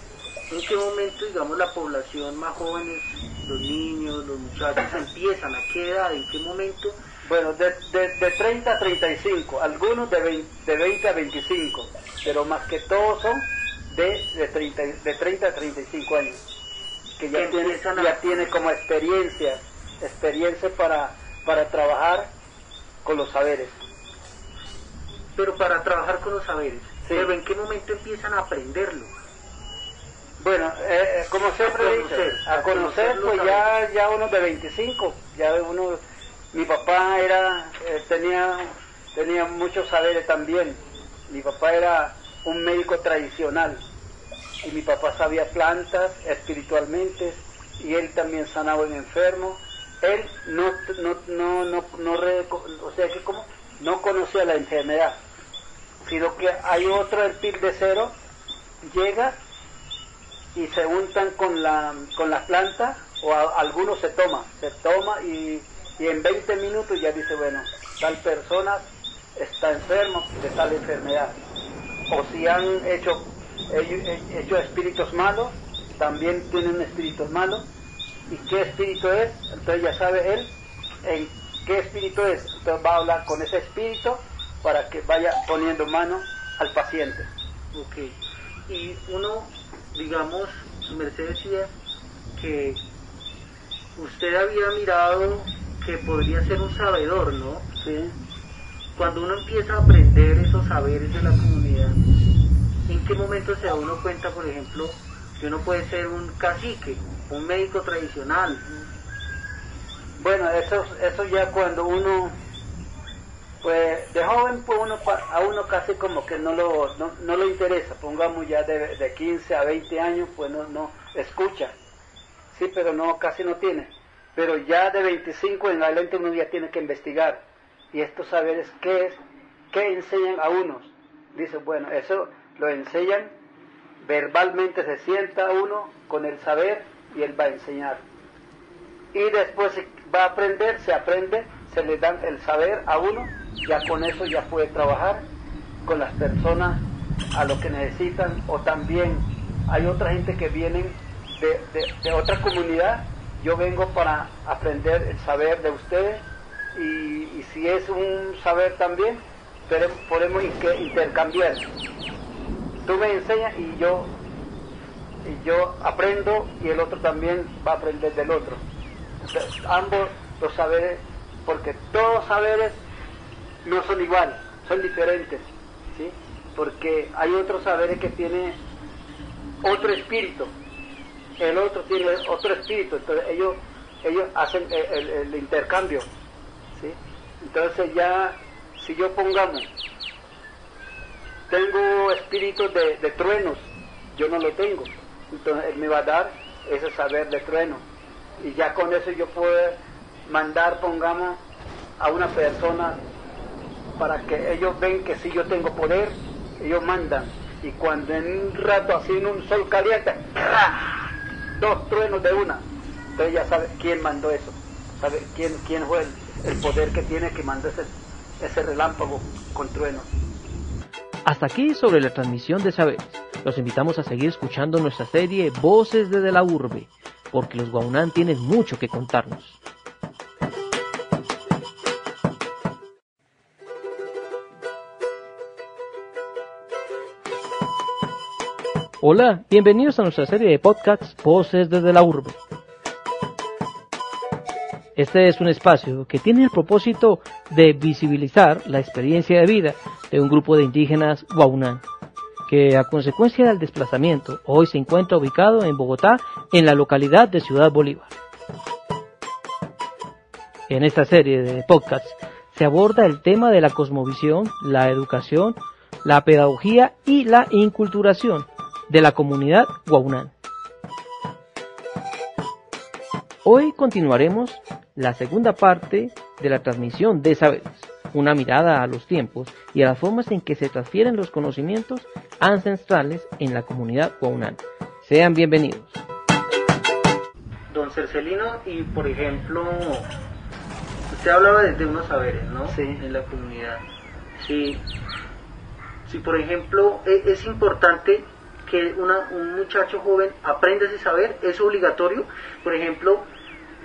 ¿en qué momento, digamos, la población más jóvenes, los niños, los muchachos, empiezan? ¿A qué edad? ¿En qué momento? Bueno, de, de, de 30 a 35, algunos de 20, de 20 a 25, pero más que todos son de, de, 30, de 30 a 35 años, que ya tiene, a- ya tiene como experiencia, experiencia para, para trabajar con los saberes. Pero para trabajar con los saberes. Sí. Pero ¿en qué momento empiezan a aprenderlo? Bueno, eh, eh, como siempre A conocer, a a conocer, conocer pues ya, ya uno de 25, ya uno, mi papá era, eh, tenía, tenía muchos saberes también, mi papá era un médico tradicional, y mi papá sabía plantas espiritualmente, y él también sanaba en enfermos, él no, no, no, no, no o sea que como, no conocía la enfermedad, sino que hay otro, el pil de cero, llega y se untan con la con las plantas o a- algunos se toma, se toma y, y en 20 minutos ya dice, bueno, tal persona está enfermo de tal enfermedad. O si han hecho, hecho espíritus malos, también tienen espíritus malos. ¿Y qué espíritu es? Entonces ya sabe él en qué espíritu es. Entonces va a hablar con ese espíritu para que vaya poniendo mano al paciente. Ok. Y uno, digamos, su merced decía que usted había mirado que podría ser un sabedor, ¿no? ¿sí? Cuando uno empieza a aprender esos saberes de la comunidad, ¿en qué momento se da uno cuenta, por ejemplo, que uno puede ser un cacique, un médico tradicional? Bueno, eso, eso ya cuando uno, pues de joven, pues uno, a uno casi como que no lo, no, no le interesa, pongamos ya de, de 15 a 20 años, pues no, no escucha, sí, pero no, casi no tiene. Pero ya de 25 en adelante uno ya tiene que investigar. Y estos saberes, ¿qué es? ¿Qué enseñan a unos? Dice, bueno, eso lo enseñan verbalmente, se sienta uno con el saber y él va a enseñar y después va a aprender, se aprende, se le dan el saber a uno, ya con eso ya puede trabajar con las personas a lo que necesitan, o también hay otra gente que vienen de, de- de otra comunidad, yo vengo para aprender el saber de ustedes, y, y si es un saber también, podemos intercambiar. Tú me enseñas y yo y yo aprendo y el otro también va a aprender del otro. Ambos los saberes, porque todos saberes no son iguales, son diferentes, ¿sí? Porque hay otros saberes que tiene otro espíritu, el otro tiene otro espíritu, entonces ellos ellos hacen el intercambio, Entonces ya, si yo pongamos, tengo espíritu de, truenos, yo no lo tengo, entonces él me va a dar ese saber de trueno. Y ya con eso yo puedo mandar, pongamos, a una persona para que ellos ven que si yo tengo poder, ellos mandan. Y cuando en un rato así en un sol caliente, dos truenos de una, entonces ya sabe quién mandó eso, sabe quién, quién fue el, el poder que tiene que mandó ese, relámpago con truenos. Hasta aquí sobre la transmisión de saberes. Los invitamos a seguir escuchando nuestra serie Voces desde la Urbe, porque los Guaunán tienen mucho que contarnos. Hola, bienvenidos a nuestra serie de podcasts Voces desde la Urbe. Este es un espacio que tiene el propósito de visibilizar la experiencia de vida de un grupo de indígenas Guaunán, que a consecuencia del desplazamiento hoy se encuentra ubicado en Bogotá, en la localidad de Ciudad Bolívar. En esta serie de podcasts se aborda el tema de la cosmovisión, la educación, la pedagogía y la inculturación de la comunidad Guaunán. Hoy continuaremos la segunda parte de la transmisión de saberes, una mirada a los tiempos y a las formas en que se transfieren los conocimientos ancestrales en la comunidad guaunana. Sean bienvenidos. Don Cercelino, y por ejemplo, usted hablaba de, unos saberes, ¿no? Sí. En la comunidad. Sí. Si, por ejemplo, e, es, importante que un muchacho joven aprenda ese saber, es obligatorio. Por ejemplo,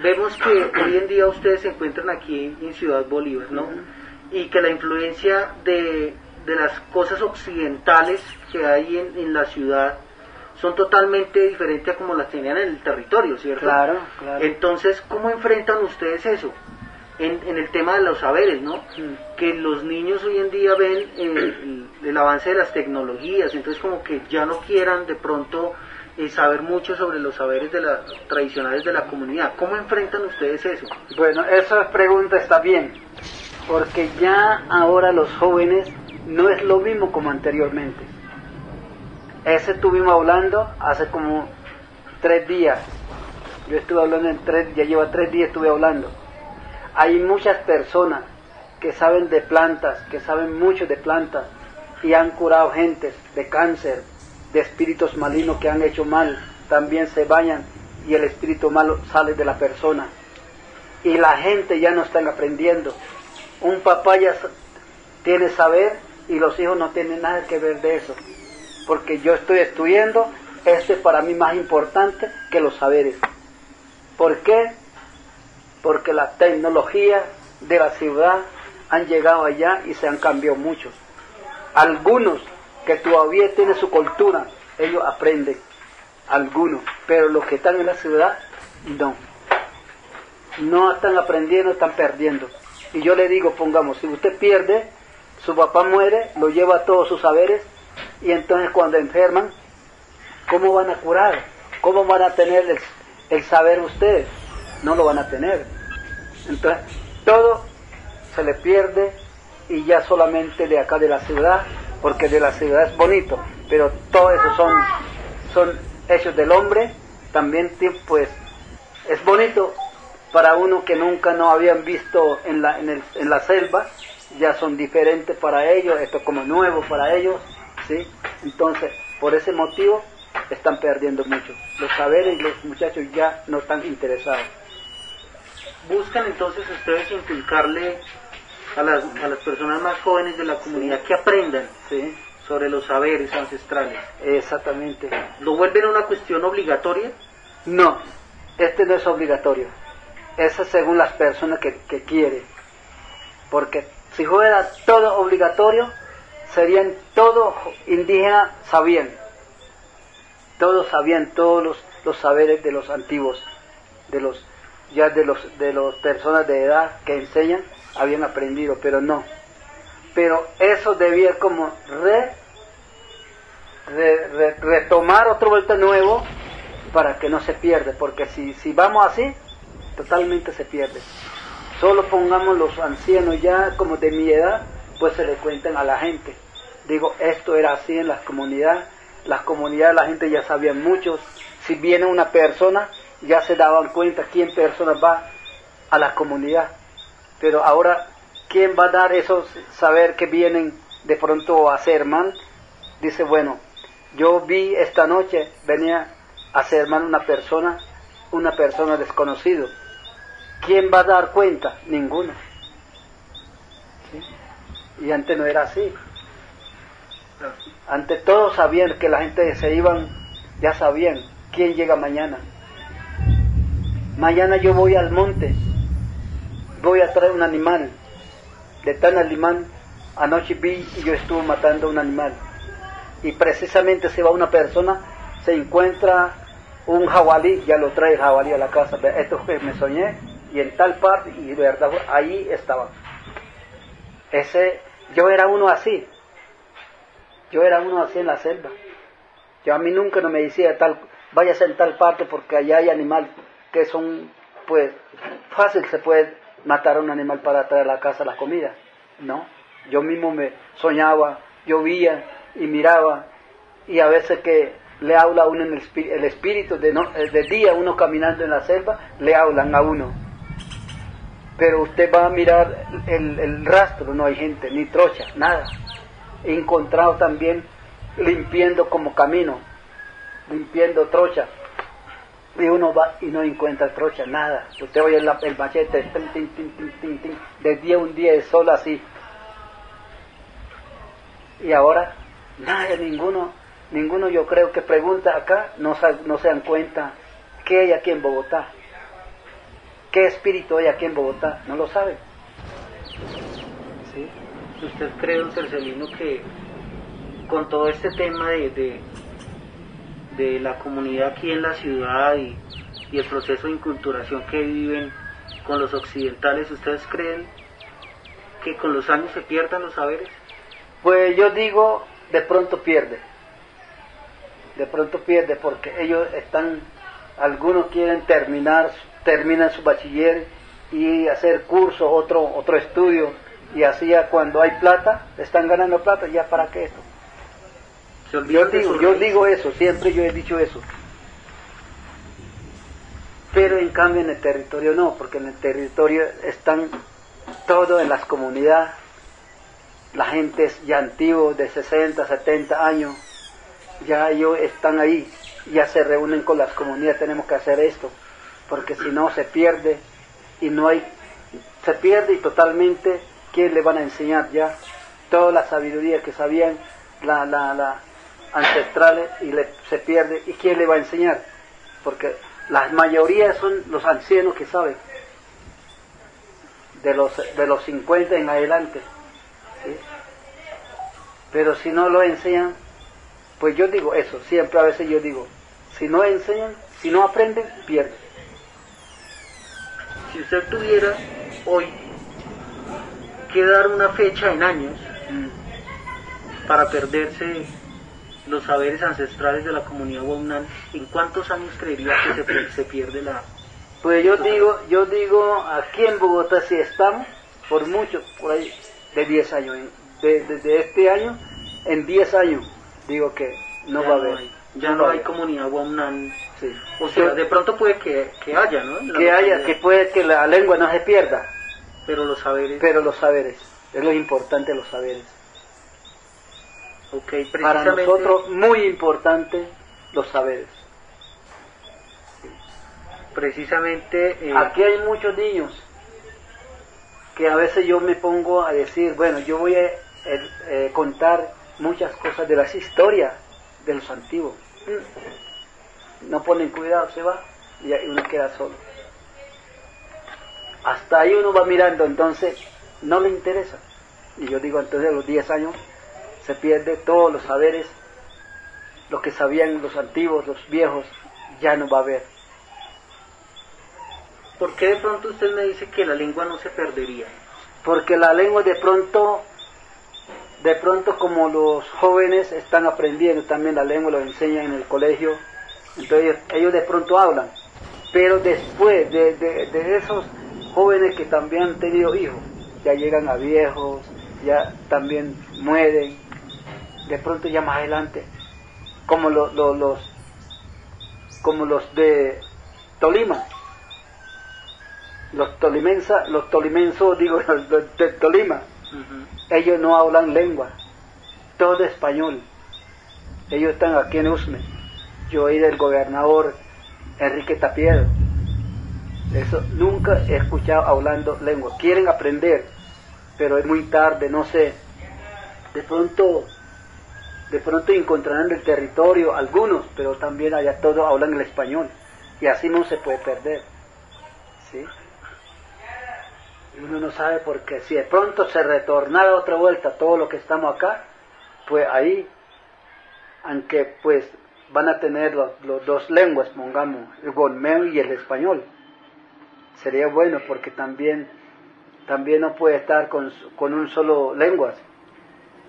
vemos que hoy en día ustedes se encuentran aquí en Ciudad Bolívar, ¿no? Y que la influencia de, las cosas occidentales que hay en, la ciudad son totalmente diferentes a como las tenían en el territorio, ¿cierto? Claro, claro. Entonces, ¿cómo enfrentan ustedes eso? En, el tema de los saberes, ¿no? Mm. Que los niños hoy en día ven eh, el, el, avance de las tecnologías, entonces como que ya no quieran de pronto y saber mucho sobre los saberes de la, tradicionales de la comunidad. ¿Cómo enfrentan ustedes eso? Bueno, esa pregunta está bien, porque ya ahora los jóvenes no es lo mismo como anteriormente. Ese estuvimos hablando hace como tres días. Yo estuve hablando en tres, ya lleva tres días estuve hablando. Hay muchas personas que saben de plantas, que saben mucho de plantas y han curado gentes de cáncer, de espíritus malignos que han hecho mal, también se bañan y el espíritu malo sale de la persona. Y la gente ya no están aprendiendo. Un papá ya tiene saber y los hijos no tienen nada que ver de eso. Porque yo estoy estudiando, esto es para mí más importante que los saberes. ¿Por qué? Porque la tecnología de la ciudad han llegado allá y se han cambiado mucho. Algunos que todavía tiene su cultura, ellos aprenden, algunos, pero los que están en la ciudad, no. No están aprendiendo, están perdiendo. Y yo le digo, pongamos, si usted pierde, su papá muere, lo lleva todos sus saberes, y entonces cuando enferman, ¿cómo van a curar? ¿Cómo van a tener el, el saber ustedes? No lo van a tener. Entonces, todo se le pierde y ya solamente de acá de la ciudad porque de la ciudad es bonito, pero todo eso son, son hechos del hombre, también pues es bonito para uno que nunca no habían visto en la, en, el, en la selva, ya son diferentes para ellos, esto como nuevo para ellos, ¿sí? Entonces, por ese motivo están perdiendo mucho. Los saberes los muchachos ya no están interesados. Buscan entonces ustedes inculcarle a las, a las personas más jóvenes de la comunidad que aprendan sobre los saberes ancestrales. Exactamente. ¿Lo vuelven una cuestión obligatoria? No, este no es obligatorio. Eso es según las personas que, que quieren. Porque si fuera todo obligatorio, serían todos indígenas sabían. Todos sabían todos los, los saberes de los antiguos, de los ya de los de las personas de edad que enseñan habían aprendido, pero no. Pero eso debía como re, retomar otro vuelta nuevo para que no se pierda, porque si, si vamos así, totalmente se pierde. Solo pongamos los ancianos ya como de mi edad, pues se le cuentan a la gente. Digo, esto era así en las comunidades, las comunidades la gente ya sabía mucho. Si viene una persona, ya se daban cuenta quién persona va a la comunidad. Pero ahora, ¿quién va a dar esos saber que vienen de pronto a hacer mal? Dice, bueno, yo vi esta noche, venía a hacer mal una persona, una persona desconocido. ¿Quién va a dar cuenta? Ninguno. Y antes no era así. Antes todos sabían que la gente se iban, ya sabían quién llega mañana. Mañana yo voy al monte voy a traer un animal. De tan animal, anoche vi y yo estuve matando un animal. Y precisamente se va una persona, se encuentra un jabalí, ya lo trae el jabalí a la casa. Esto que me soñé y en tal parte, y de verdad ahí estaba. Ese, yo era uno así. Yo era uno así en la selva. Yo a mí nunca no me decía tal, váyase en tal parte porque allá hay animal que son, pues, fácil se puede matar a un animal para traer a la casa la comida. No, yo mismo me soñaba, llovía y miraba y a veces que le habla a uno en el, espíritu, de, no, eh, de día uno caminando en la selva, le hablan a uno. pero usted va a mirar el, el rastro, no hay gente, ni trocha, nada. He encontrado también limpiando como camino, limpiando trocha. Y uno va y no encuentra trocha, nada. Usted oye el, el machete, tin, de día un día de sol así. Y ahora, nada, ninguno, ninguno yo creo que pregunta acá, no, no se dan cuenta qué hay aquí en Bogotá. ¿Qué espíritu hay aquí en Bogotá? No lo saben. ¿Sí? ¿Usted cree, don Cercelino, que con todo este tema de, la comunidad aquí en la ciudad y, y el proceso de inculturación que viven con los occidentales, ¿ustedes creen que con los años se pierdan los saberes? Pues yo digo, de pronto pierde. De pronto pierde porque ellos están, algunos quieren terminar, terminan su bachiller y hacer curso, otro, otro estudio, y así ya cuando hay plata, están ganando plata, ya para qué esto. Yo digo, yo digo eso, siempre yo he dicho eso. Pero en cambio en el territorio no, porque en el territorio están todo en las comunidades, la gente es ya antiguo, de 60, 70 años, ya ellos están ahí, ya se reúnen con las comunidades, tenemos que hacer esto, porque si no se pierde y no hay, se pierde y totalmente, ¿quién le van a enseñar ya? Toda la sabiduría que sabían, la, la, la, ancestrales y le, se pierde. ¿Y quién le va a enseñar? Porque la mayoría son los ancianos que saben, de los, de los 50 en adelante. Pero si no lo enseñan, pues yo digo eso, siempre a veces yo digo, si no enseñan, si no aprenden, pierden. Si usted tuviera hoy que dar una fecha en años mm. para perderse los saberes ancestrales de la comunidad Waunan, ¿en cuántos años creería que se, se pierde la...? Pues yo digo, yo digo, aquí en Bogotá si estamos, por mucho, por ahí, de 10 años, desde este año, en 10 años, digo que no va a haber. ya no, hay comunidad Waunan. Sí. O sea, de pronto puede que, que haya, ¿no? que haya, que puede que la lengua no se pierda. Pero los saberes. Pero los saberes, es lo importante los saberes. Para nosotros muy importante los saberes. Precisamente... Eh, Aquí hay muchos niños que a veces yo me pongo a decir, bueno, yo voy a eh, contar muchas cosas de las historias de los antiguos. No ponen cuidado, se va y uno queda solo. Hasta ahí uno va mirando, entonces no le interesa. Y yo digo, entonces a los 10 años se pierde todos los saberes, lo que sabían los antiguos, los viejos, ya no va a haber. ¿Por qué de pronto usted me dice que la lengua no se perdería? Porque la lengua de pronto, de pronto como los jóvenes están aprendiendo también la lengua, lo enseñan en el colegio, entonces ellos de pronto hablan. Pero después de, de esos jóvenes que también han tenido hijos, ya llegan a viejos, ya también mueren, de pronto ya más adelante, como los, como los de Tolima, los tolimensa, los tolimensos, digo, *laughs* los de Tolima, ellos no hablan lengua, todo español. Ellos están aquí en Usme. Yo oí del gobernador Enrique Tapiedo. Eso nunca he escuchado hablando lengua. Quieren aprender, pero es muy tarde, no sé. De pronto de pronto encontrarán el territorio algunos, pero también allá todos hablan el español. Y así no se puede perder. ¿sí? uno no sabe por qué. Si de pronto se retornara otra vuelta todo lo que estamos acá, pues ahí, aunque pues van a tener los, dos lenguas, pongamos, el golmeo y el español. Sería bueno porque también, también no puede estar con, con un solo lenguas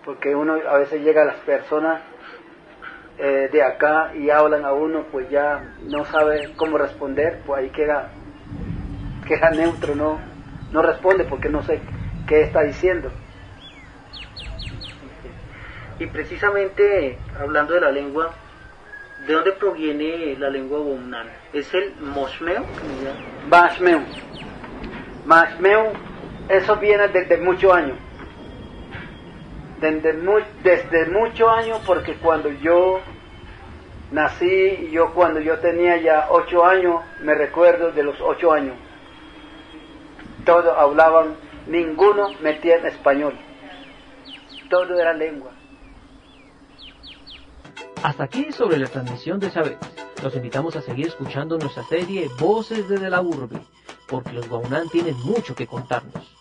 porque uno a veces llega a las personas eh, de acá y hablan a uno, pues ya no sabe cómo responder, pues ahí queda, queda neutro, no, no responde porque no sé qué está diciendo. Y precisamente hablando de la lengua, ¿de dónde proviene la lengua Womnan? ¿Es el Mosmeo? Bashmeo. Mas meu, eso viene desde muchos años. Desde, mu desde muchos años porque cuando yo nací, yo cuando yo tenía ya ocho años, me recuerdo de los ocho años, todos hablaban, ninguno metía en español, todo era lengua. Hasta aquí sobre la transmisión de saberes. Los invitamos a seguir escuchando nuestra serie Voces desde la Urbe, porque los Guaunán tienen mucho que contarnos.